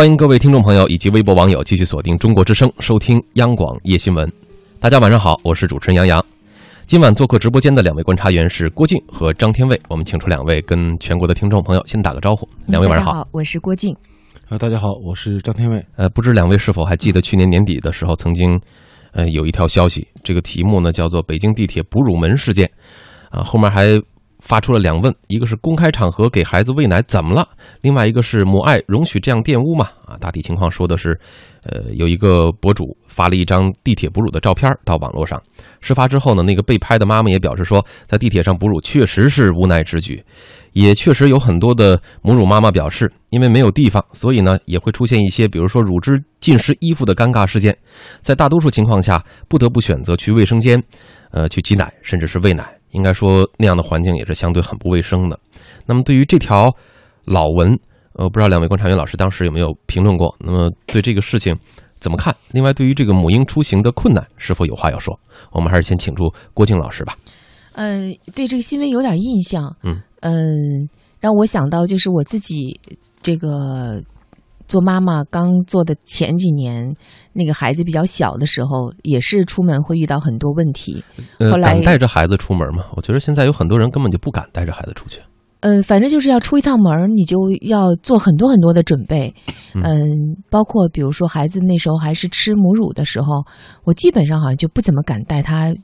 欢迎各位听众朋友以及微博网友继续锁定中国之声，收听央广夜新闻。大家晚上好，我是主持人杨洋。今晚做客直播间的两位观察员是郭靖和张天卫，我们请出两位跟全国的听众朋友先打个招呼。两位晚上好，我是郭靖。啊，大家好，我是张天卫。呃，不知两位是否还记得去年年底的时候，曾经，呃，有一条消息，这个题目呢叫做“北京地铁哺乳门事件”，啊，后面还。发出了两问，一个是公开场合给孩子喂奶怎么了？另外一个是母爱容许这样玷污吗？啊，大体情况说的是，呃，有一个博主发了一张地铁哺乳的照片到网络上。事发之后呢，那个被拍的妈妈也表示说，在地铁上哺乳确实是无奈之举，也确实有很多的母乳妈妈表示，因为没有地方，所以呢也会出现一些，比如说乳汁浸湿衣服的尴尬事件。在大多数情况下，不得不选择去卫生间，呃，去挤奶，甚至是喂奶。应该说那样的环境也是相对很不卫生的。那么对于这条老文，呃，不知道两位观察员老师当时有没有评论过？那么对这个事情怎么看？另外，对于这个母婴出行的困难，是否有话要说？我们还是先请出郭靖老师吧。嗯，对这个新闻有点印象。嗯嗯，让我想到就是我自己这个。做妈妈刚做的前几年，那个孩子比较小的时候，也是出门会遇到很多问题。呃，敢带着孩子出门吗？我觉得现在有很多人根本就不敢带着孩子出去。嗯，反正就是要出一趟门，你就要做很多很多的准备。嗯，包括比如说孩子那时候还是吃母乳的时候，我基本上好像就不怎么敢带他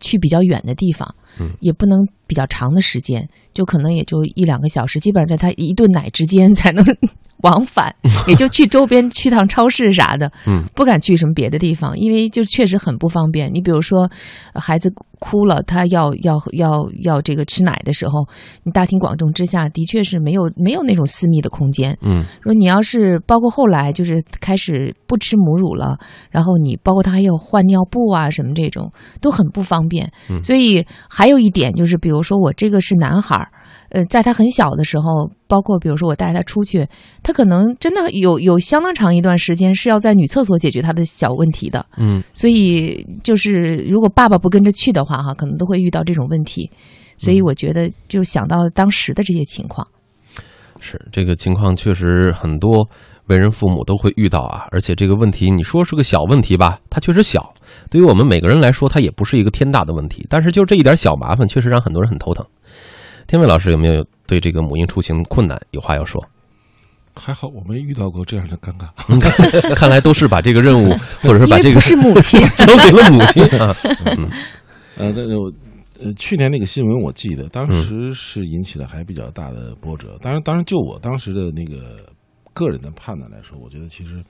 去比较远的地方。嗯，也不能比较长的时间，就可能也就一两个小时，基本上在他一顿奶之间才能。往返 也就去周边去趟超市啥的，嗯，不敢去什么别的地方，因为就确实很不方便。你比如说，孩子哭了，他要要要要这个吃奶的时候，你大庭广众之下的确是没有没有那种私密的空间，嗯。说你要是包括后来就是开始不吃母乳了，然后你包括他还要换尿布啊什么这种都很不方便。嗯所以还有一点就是，比如说我这个是男孩儿。呃，在他很小的时候，包括比如说我带他出去，他可能真的有有相当长一段时间是要在女厕所解决他的小问题的。嗯，所以就是如果爸爸不跟着去的话，哈，可能都会遇到这种问题。所以我觉得就想到当时的这些情况。是这个情况，确实很多为人父母都会遇到啊。而且这个问题，你说是个小问题吧，它确实小，对于我们每个人来说，它也不是一个天大的问题。但是就这一点小麻烦，确实让很多人很头疼。天伟老师有没有对这个母婴出行困难有话要说？还好我没遇到过这样的尴尬。看来都是把这个任务，或者是把这个是母亲 交给了母亲啊。呃，那我呃去年那个新闻我记得，当时是引起了还比较大的波折。当然，当然就我当时的那个个人的判断来说，我觉得其实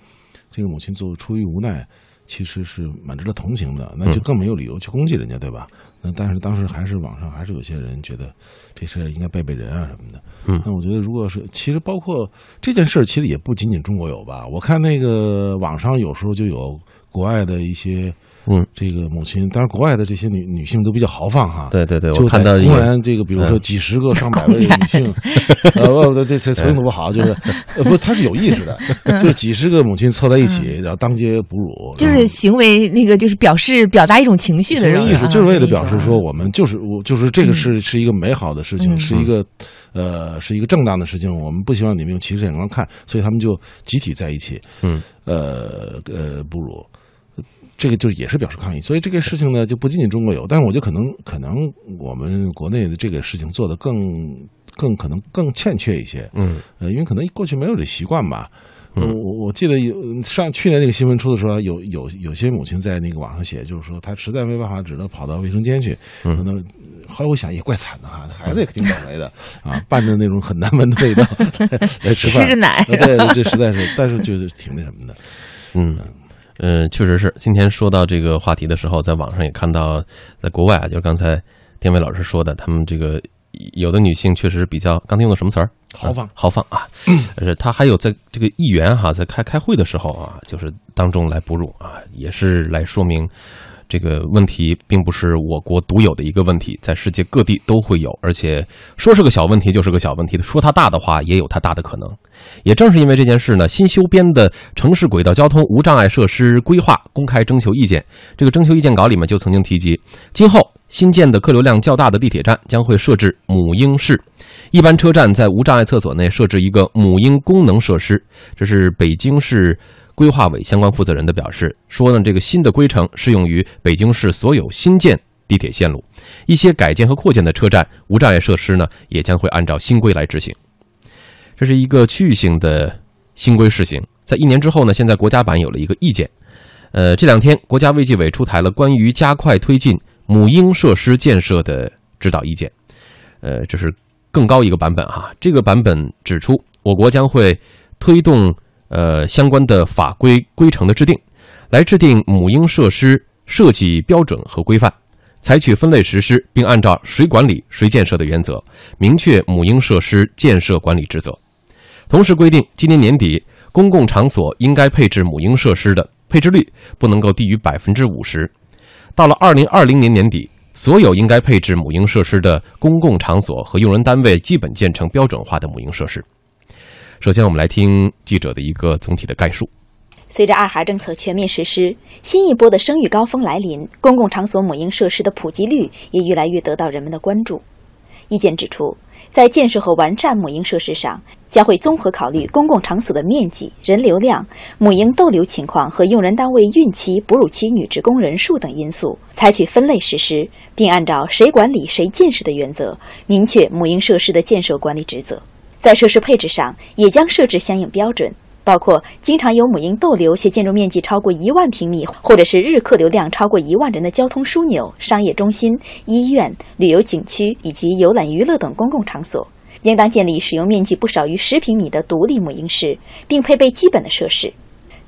这个母亲做出于无奈。其实是蛮值得同情的，那就更没有理由去攻击人家，对吧？那但是当时还是网上还是有些人觉得这事应该背背人啊什么的。嗯，那我觉得如果是其实包括这件事儿，其实也不仅仅中国有吧？我看那个网上有时候就有国外的一些。嗯，这个母亲，当然国外的这些女女性都比较豪放哈。对对对，我看到公然这个，比如说几十个、上百位女性，呃，不，这这词用的不好，就是呃，不，他是有意识的，就是几十个母亲凑在一起，然后当街哺乳，就是行为那个，就是表示表达一种情绪的人，意识就是为了表示说，我们就是我就是这个是是一个美好的事情，是一个呃是一个正当的事情，我们不希望你们用歧视眼光看，所以他们就集体在一起，嗯，呃呃哺乳。这个就也是表示抗议，所以这个事情呢，就不仅仅中国有，但是我觉得可能可能我们国内的这个事情做的更更可能更欠缺一些，嗯，呃，因为可能过去没有这习惯吧。我我我记得有上去年那个新闻出的时候，有有有些母亲在那个网上写，就是说她实在没办法，只能跑到卫生间去。可能后来我想也怪惨的哈，孩子也挺倒霉的 啊，伴着那种很难闻的味道 来吃饭，吃着奶，对，这实在是，但是就是挺那什么的，嗯。嗯，确实是。今天说到这个话题的时候，在网上也看到，在国外啊，就是刚才天伟老师说的，他们这个有的女性确实比较，刚才用的什么词儿？豪放，豪放啊！而且他还有在这个议员哈，在开开会的时候啊，就是当中来哺乳啊，也是来说明。这个问题并不是我国独有的一个问题，在世界各地都会有，而且说是个小问题就是个小问题，说它大的话也有它大的可能。也正是因为这件事呢，新修编的《城市轨道交通无障碍设施规划公开征求意见》这个征求意见稿里面就曾经提及，今后新建的客流量较大的地铁站将会设置母婴室，一般车站在无障碍厕所内设置一个母婴功能设施。这是北京市 规划委相关负责人的表示，说呢，这个新的规程适用于北京市所有新建地铁线路，一些改建和扩建的车站无障碍设施呢，也将会按照新规来执行。这是一个区域性的新规试行，在一年之后呢，现在国家版有了一个意见。呃，这两天国家卫计委出台了关于加快推进母婴设施建设的指导意见。呃，这是更高一个版本哈。这个版本指出，我国将会推动呃相关的法规规程的制定，来制定母婴设施设计标准和规范，采取分类实施，并按照谁管理谁建设的原则，明确母婴设施建设管理职责。同时规定，今年年底公共场所应该配置母婴设施的配置率不能够低于百分之五十。到了二零二零年年底，所有应该配置母婴设施的公共场所和用人单位基本建成标准化的母婴设施。首先，我们来听记者的一个总体的概述。随着二孩政策全面实施，新一波的生育高峰来临，公共场所母婴设施的普及率也越来越得到人们的关注。意见指出。在建设和完善母婴设施上，将会综合考虑公共场所的面积、人流量、母婴逗留情况和用人单位孕期、哺乳期女职工人数等因素，采取分类实施，并按照谁管理谁建设的原则，明确母婴设施的建设管理职责。在设施配置上，也将设置相应标准。包括经常有母婴逗留且建筑面积超过一万平米，或者是日客流量超过一万人的交通枢纽、商业中心、医院、旅游景区以及游览娱乐等公共场所，应当建立使用面积不少于十平米的独立母婴室，并配备基本的设施。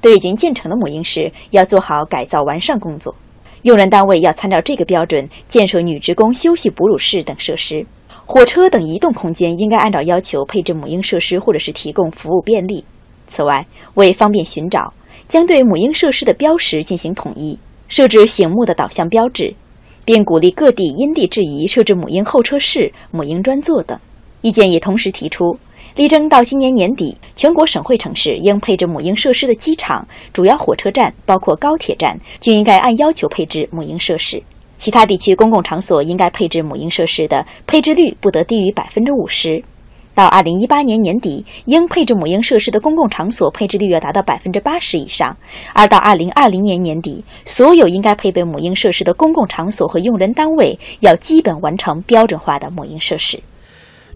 对已经建成的母婴室，要做好改造完善工作。用人单位要参照这个标准建设女职工休息哺乳室等设施。火车等移动空间应该按照要求配置母婴设施，或者是提供服务便利。此外，为方便寻找，将对母婴设施的标识进行统一，设置醒目的导向标志，并鼓励各地因地制宜设置母婴候车室、母婴专座等。意见也同时提出，力争到今年年底，全国省会城市应配置母婴设施的机场、主要火车站，包括高铁站，均应该按要求配置母婴设施。其他地区公共场所应该配置母婴设施的配置率不得低于百分之五十。到二零一八年年底，应配置母婴设施的公共场所配置率要达到百分之八十以上；而到二零二零年年底，所有应该配备母婴设施的公共场所和用人单位要基本完成标准化的母婴设施。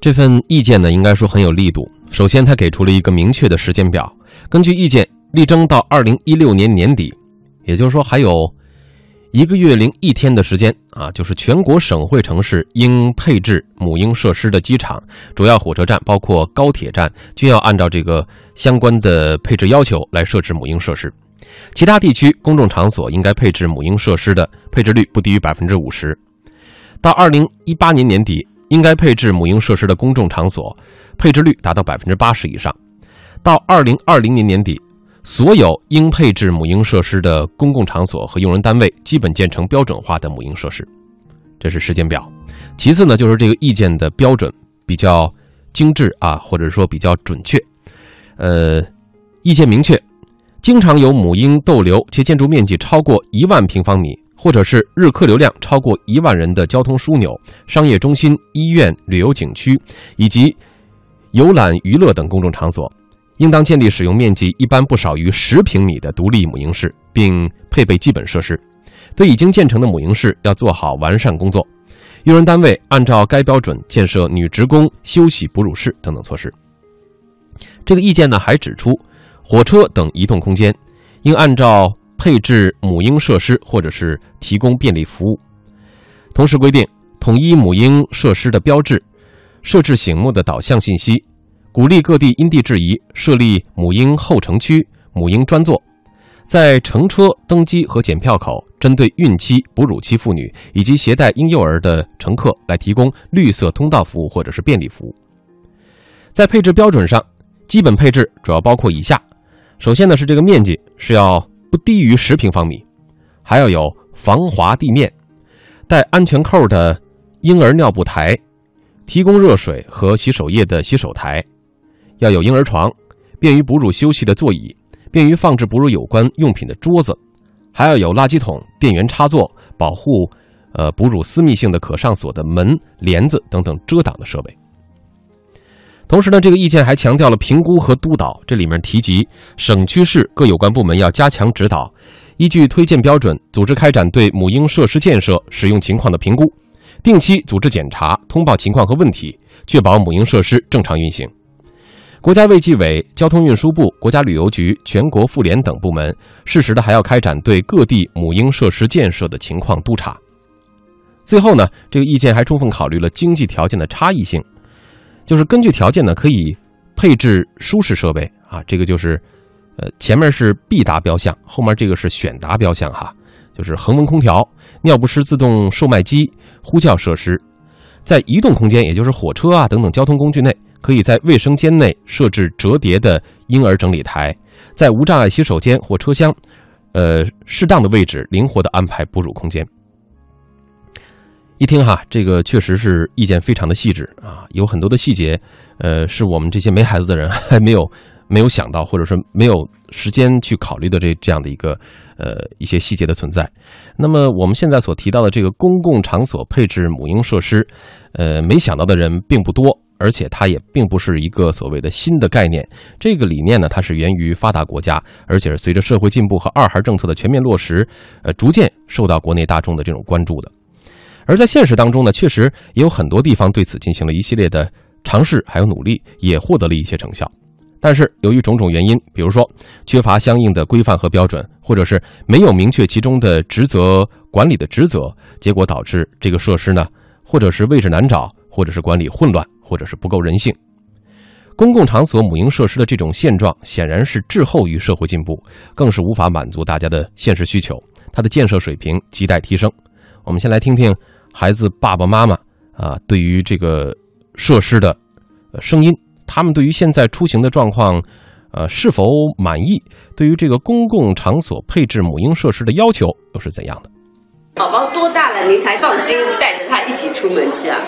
这份意见呢，应该说很有力度。首先，他给出了一个明确的时间表，根据意见，力争到二零一六年年底，也就是说还有。一个月零一天的时间啊，就是全国省会城市应配置母婴设施的机场、主要火车站，包括高铁站，均要按照这个相关的配置要求来设置母婴设施。其他地区公众场所应该配置母婴设施的配置率不低于百分之五十。到二零一八年年底，应该配置母婴设施的公众场所配置率达到百分之八十以上。到二零二零年年底。所有应配置母婴设施的公共场所和用人单位，基本建成标准化的母婴设施，这是时间表。其次呢，就是这个意见的标准比较精致啊，或者说比较准确。呃，意见明确，经常有母婴逗留且建筑面积超过一万平方米，或者是日客流量超过一万人的交通枢纽、商业中心、医院、旅游景区以及游览娱乐等公众场所。应当建立使用面积一般不少于十平米的独立母婴室，并配备基本设施。对已经建成的母婴室要做好完善工作。用人单位按照该标准建设女职工休息哺乳室等等措施。这个意见呢还指出，火车等移动空间应按照配置母婴设施或者是提供便利服务。同时规定，统一母婴设施的标志，设置醒目的导向信息。鼓励各地因地制宜设立母婴候乘区、母婴专座，在乘车登机和检票口，针对孕期、哺乳期妇女以及携带婴幼儿的乘客来提供绿色通道服务或者是便利服务。在配置标准上，基本配置主要包括以下：首先呢是这个面积是要不低于十平方米，还要有防滑地面、带安全扣的婴儿尿布台、提供热水和洗手液的洗手台。要有婴儿床，便于哺乳休息的座椅，便于放置哺乳有关用品的桌子，还要有垃圾桶、电源插座、保护呃哺乳私密性的可上锁的门、帘子等等遮挡的设备。同时呢，这个意见还强调了评估和督导，这里面提及省区市各有关部门要加强指导，依据推荐标准，组织开展对母婴设施建设使用情况的评估，定期组织检查，通报情况和问题，确保母婴设施正常运行。国家卫计委、交通运输部、国家旅游局、全国妇联等部门适时的还要开展对各地母婴设施建设的情况督查。最后呢，这个意见还充分考虑了经济条件的差异性。就是根据条件呢，可以配置舒适设备啊，这个就是，呃，前面是必达标项，后面这个是选达标项哈，就是恒温空调、尿不湿自动售卖机、呼叫设施，在移动空间，也就是火车啊等等交通工具内，可以在卫生间内设置折叠的婴儿整理台，在无障碍洗手间或车厢，呃，适当的位置灵活的安排哺乳空间。一听哈，这个确实是意见非常的细致啊，有很多的细节，呃，是我们这些没孩子的人还没有 没有想到，或者说没有时间去考虑的这这样的一个呃一些细节的存在。那么我们现在所提到的这个公共场所配置母婴设施，呃，没想到的人并不多，而且它也并不是一个所谓的新的概念。这个理念呢，它是源于发达国家，而且是随着社会进步和二孩政策的全面落实，呃，逐渐受到国内大众的这种关注的。而在现实当中呢，确实也有很多地方对此进行了一系列的尝试，还有努力，也获得了一些成效。但是由于种种原因，比如说缺乏相应的规范和标准，或者是没有明确其中的职责管理的职责，结果导致这个设施呢，或者是位置难找，或者是管理混乱，或者是不够人性。公共场所母婴设施的这种现状，显然是滞后于社会进步，更是无法满足大家的现实需求。它的建设水平亟待提升。我们先来听听。孩子爸爸妈妈啊，对于这个设施的声音，他们对于现在出行的状况，呃，是否满意？对于这个公共场所配置母婴设施的要求又是怎样的？宝宝多大了，您才放心带着他一起出门去啊？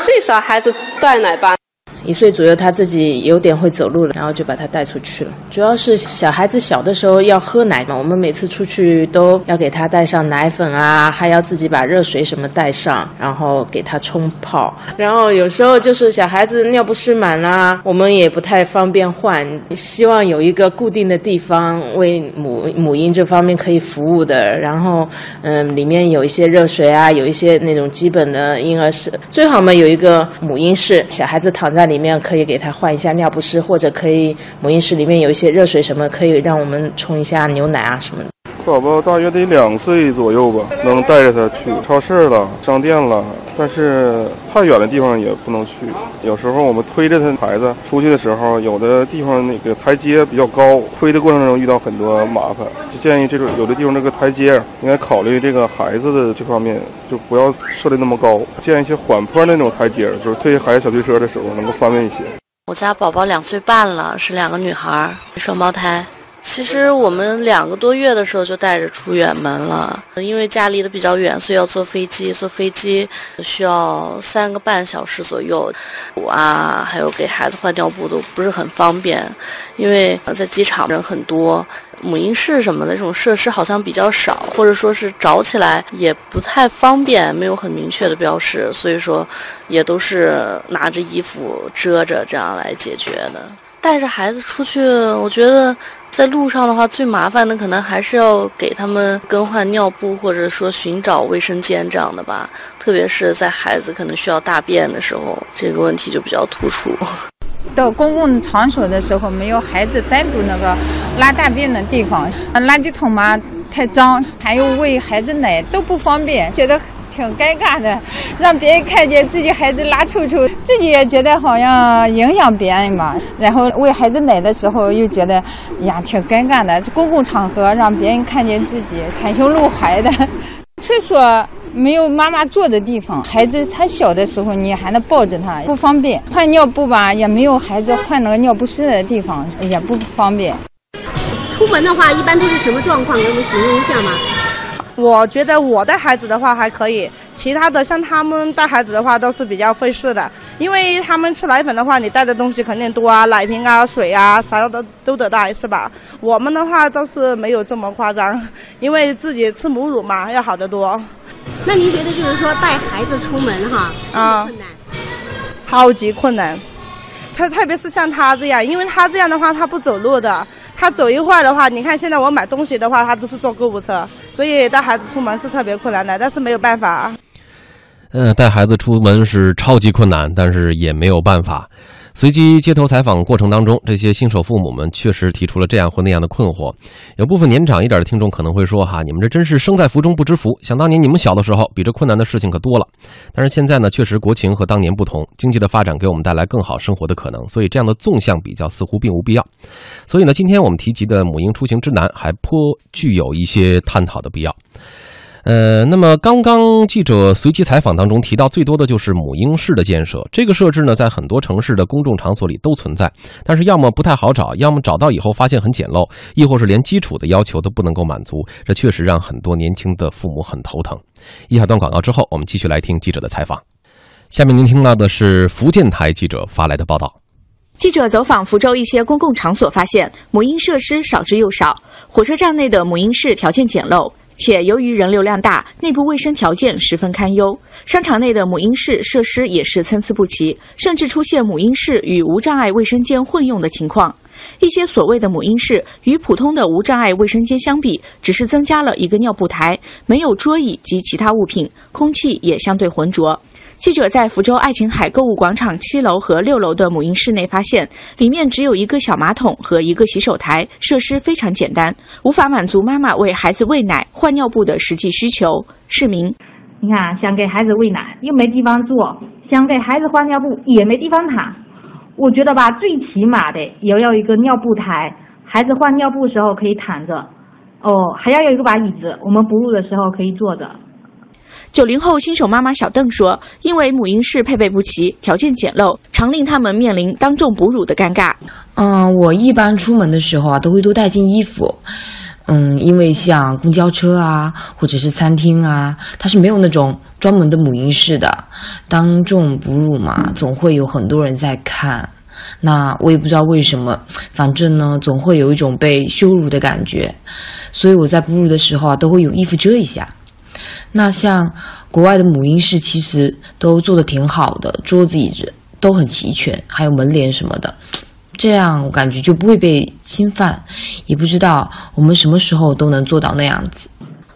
最少孩子断奶吧。一岁左右，他自己有点会走路了，然后就把他带出去了。主要是小孩子小的时候要喝奶嘛，我们每次出去都要给他带上奶粉啊，还要自己把热水什么带上，然后给他冲泡。然后有时候就是小孩子尿不湿满啦，我们也不太方便换，希望有一个固定的地方为母母婴这方面可以服务的。然后，嗯，里面有一些热水啊，有一些那种基本的婴儿室，最好嘛有一个母婴室，小孩子躺在里。里面可以给他换一下尿不湿，或者可以母婴室里面有一些热水什么，可以让我们冲一下牛奶啊什么的。宝宝大约得两岁左右吧，能带着他去超市了、商店了，但是太远的地方也不能去。有时候我们推着他孩子出去的时候，有的地方那个台阶比较高，推的过程中遇到很多麻烦。就建议这种有的地方这个台阶应该考虑这个孩子的这方面，就不要设的那么高，建一些缓坡那种台阶，就是推孩子小推车的时候能够方便一些。我家宝宝两岁半了，是两个女孩，双胞胎。其实我们两个多月的时候就带着出远门了，因为家离得比较远，所以要坐飞机。坐飞机需要三个半小时左右，我啊，还有给孩子换尿布都不是很方便，因为在机场人很多，母婴室什么的这种设施好像比较少，或者说是找起来也不太方便，没有很明确的标识，所以说也都是拿着衣服遮着这样来解决的。带着孩子出去，我觉得在路上的话，最麻烦的可能还是要给他们更换尿布，或者说寻找卫生间这样的吧。特别是在孩子可能需要大便的时候，这个问题就比较突出。到公共场所的时候，没有孩子单独那个拉大便的地方，垃圾桶嘛太脏，还有喂孩子奶都不方便，觉得。挺尴尬的，让别人看见自己孩子拉臭臭，自己也觉得好像影响别人嘛。然后喂孩子奶的时候又觉得呀挺尴尬的，公共场合让别人看见自己袒胸露怀的。厕所没有妈妈坐的地方，孩子他小的时候你还能抱着他，不方便。换尿布吧也没有孩子换那个尿不湿的地方，也不方便。出门的话一般都是什么状况？给我们形容一下嘛。我觉得我带孩子的话还可以，其他的像他们带孩子的话都是比较费事的，因为他们吃奶粉的话，你带的东西肯定多啊，奶瓶啊、水啊，啥的都得带，是吧？我们的话倒是没有这么夸张，因为自己吃母乳嘛，要好得多。那您觉得就是说带孩子出门哈啊，困难，超级困难。特特别是像他这样，因为他这样的话，他不走路的，他走一会儿的话，你看现在我买东西的话，他都是坐购物车，所以带孩子出门是特别困难的，但是没有办法。嗯，带孩子出门是超级困难，但是也没有办法。随机街头采访过程当中，这些新手父母们确实提出了这样或那样的困惑。有部分年长一点的听众可能会说：“哈，你们这真是生在福中不知福。想当年你们小的时候，比这困难的事情可多了。但是现在呢，确实国情和当年不同，经济的发展给我们带来更好生活的可能，所以这样的纵向比较似乎并无必要。所以呢，今天我们提及的母婴出行之难，还颇具有一些探讨的必要。”呃，那么刚刚记者随机采访当中提到最多的就是母婴室的建设。这个设置呢，在很多城市的公众场所里都存在，但是要么不太好找，要么找到以后发现很简陋，亦或是连基础的要求都不能够满足。这确实让很多年轻的父母很头疼。一小段广告之后，我们继续来听记者的采访。下面您听到的是福建台记者发来的报道。记者走访福州一些公共场所，发现母婴设施少之又少，火车站内的母婴室条件简陋。且由于人流量大，内部卫生条件十分堪忧。商场内的母婴室设施也是参差不齐，甚至出现母婴室与无障碍卫生间混用的情况。一些所谓的母婴室与普通的无障碍卫生间相比，只是增加了一个尿布台，没有桌椅及其他物品，空气也相对浑浊。记者在福州爱琴海购物广场七楼和六楼的母婴室内发现，里面只有一个小马桶和一个洗手台，设施非常简单，无法满足妈妈为孩子喂奶、换尿布的实际需求。市民，你看，想给孩子喂奶又没地方坐，想给孩子换尿布也没地方躺。我觉得吧，最起码的也要一个尿布台，孩子换尿布时候可以躺着，哦，还要有一个把椅子，我们哺乳的时候可以坐着。九零后新手妈妈小邓说：“因为母婴室配备不齐，条件简陋，常令他们面临当众哺乳的尴尬。”嗯，我一般出门的时候啊，都会多带件衣服。嗯，因为像公交车啊，或者是餐厅啊，它是没有那种专门的母婴室的。当众哺乳嘛，总会有很多人在看。那我也不知道为什么，反正呢，总会有一种被羞辱的感觉。所以我在哺乳的时候啊，都会有衣服遮一下。那像国外的母婴室，其实都做的挺好的，桌子椅子都很齐全，还有门帘什么的，这样我感觉就不会被侵犯。也不知道我们什么时候都能做到那样子。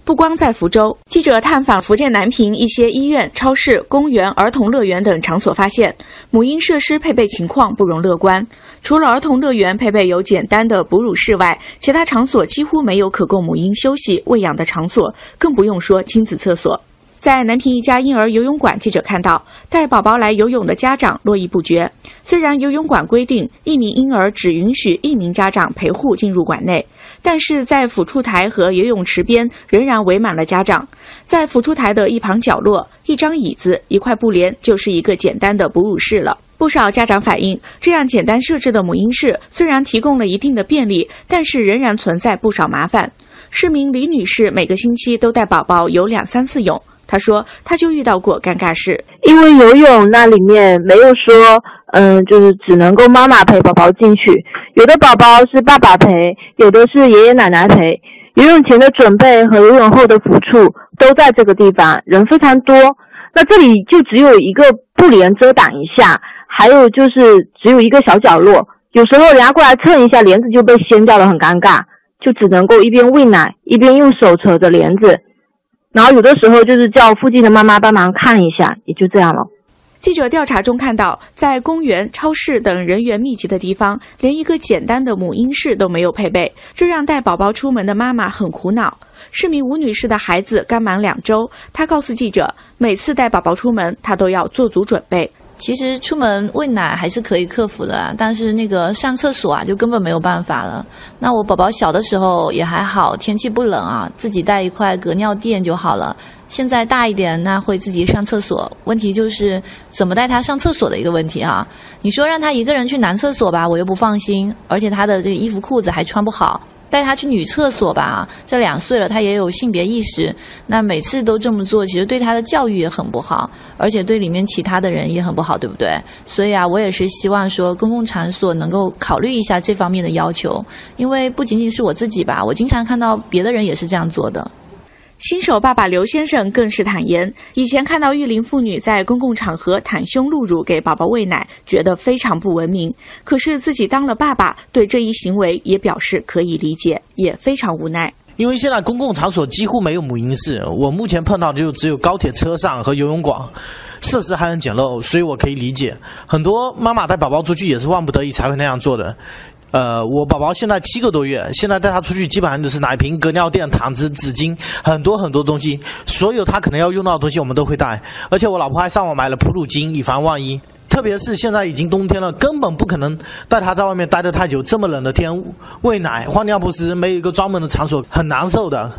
不光在福州，记者探访福建南平一些医院、超市、公园、儿童乐园等场所，发现母婴设施配备情况不容乐观。除了儿童乐园配备有简单的哺乳室外，其他场所几乎没有可供母婴休息喂养的场所，更不用说亲子厕所。在南平一家婴儿游泳馆，记者看到带宝宝来游泳的家长络绎不绝。虽然游泳馆规定一名婴儿只允许一名家长陪护进入馆内，但是在抚触台和游泳池边仍然围满了家长。在抚触台的一旁角落，一张椅子、一块布帘就是一个简单的哺乳室了。不少家长反映，这样简单设置的母婴室虽然提供了一定的便利，但是仍然存在不少麻烦。市民李女士每个星期都带宝宝游两三次泳。他说，他就遇到过尴尬事，因为游泳那里面没有说，嗯，就是只能够妈妈陪宝宝进去，有的宝宝是爸爸陪，有的是爷爷奶奶陪。游泳前的准备和游泳后的抚触都在这个地方，人非常多。那这里就只有一个布帘遮挡一下，还有就是只有一个小角落，有时候人家过来蹭一下帘子就被掀掉了，很尴尬，就只能够一边喂奶一边用手扯着帘子。然后有的时候就是叫附近的妈妈帮忙看一下，也就这样了。记者调查中看到，在公园、超市等人员密集的地方，连一个简单的母婴室都没有配备，这让带宝宝出门的妈妈很苦恼。市民吴女士的孩子刚满两周，她告诉记者，每次带宝宝出门，她都要做足准备。其实出门喂奶还是可以克服的，但是那个上厕所啊，就根本没有办法了。那我宝宝小的时候也还好，天气不冷啊，自己带一块隔尿垫就好了。现在大一点，那会自己上厕所，问题就是怎么带他上厕所的一个问题啊。你说让他一个人去男厕所吧，我又不放心，而且他的这个衣服裤子还穿不好。带他去女厕所吧，这两岁了，他也有性别意识。那每次都这么做，其实对他的教育也很不好，而且对里面其他的人也很不好，对不对？所以啊，我也是希望说，公共场所能够考虑一下这方面的要求，因为不仅仅是我自己吧，我经常看到别的人也是这样做的。新手爸爸刘先生更是坦言，以前看到育龄妇女在公共场合袒胸露乳给宝宝喂奶，觉得非常不文明。可是自己当了爸爸，对这一行为也表示可以理解，也非常无奈。因为现在公共场所几乎没有母婴室，我目前碰到的就只有高铁车上和游泳馆，设施还很简陋，所以我可以理解很多妈妈带宝宝出去也是万不得已才会那样做的。呃，我宝宝现在七个多月，现在带他出去基本上就是奶瓶、隔尿垫、毯子、纸巾，很多很多东西，所有他可能要用到的东西我们都会带，而且我老婆还上网买了哺乳巾，以防万一。特别是现在已经冬天了，根本不可能带他在外面待得太久，这么冷的天喂奶、换尿不湿，没有一个专门的场所，很难受的。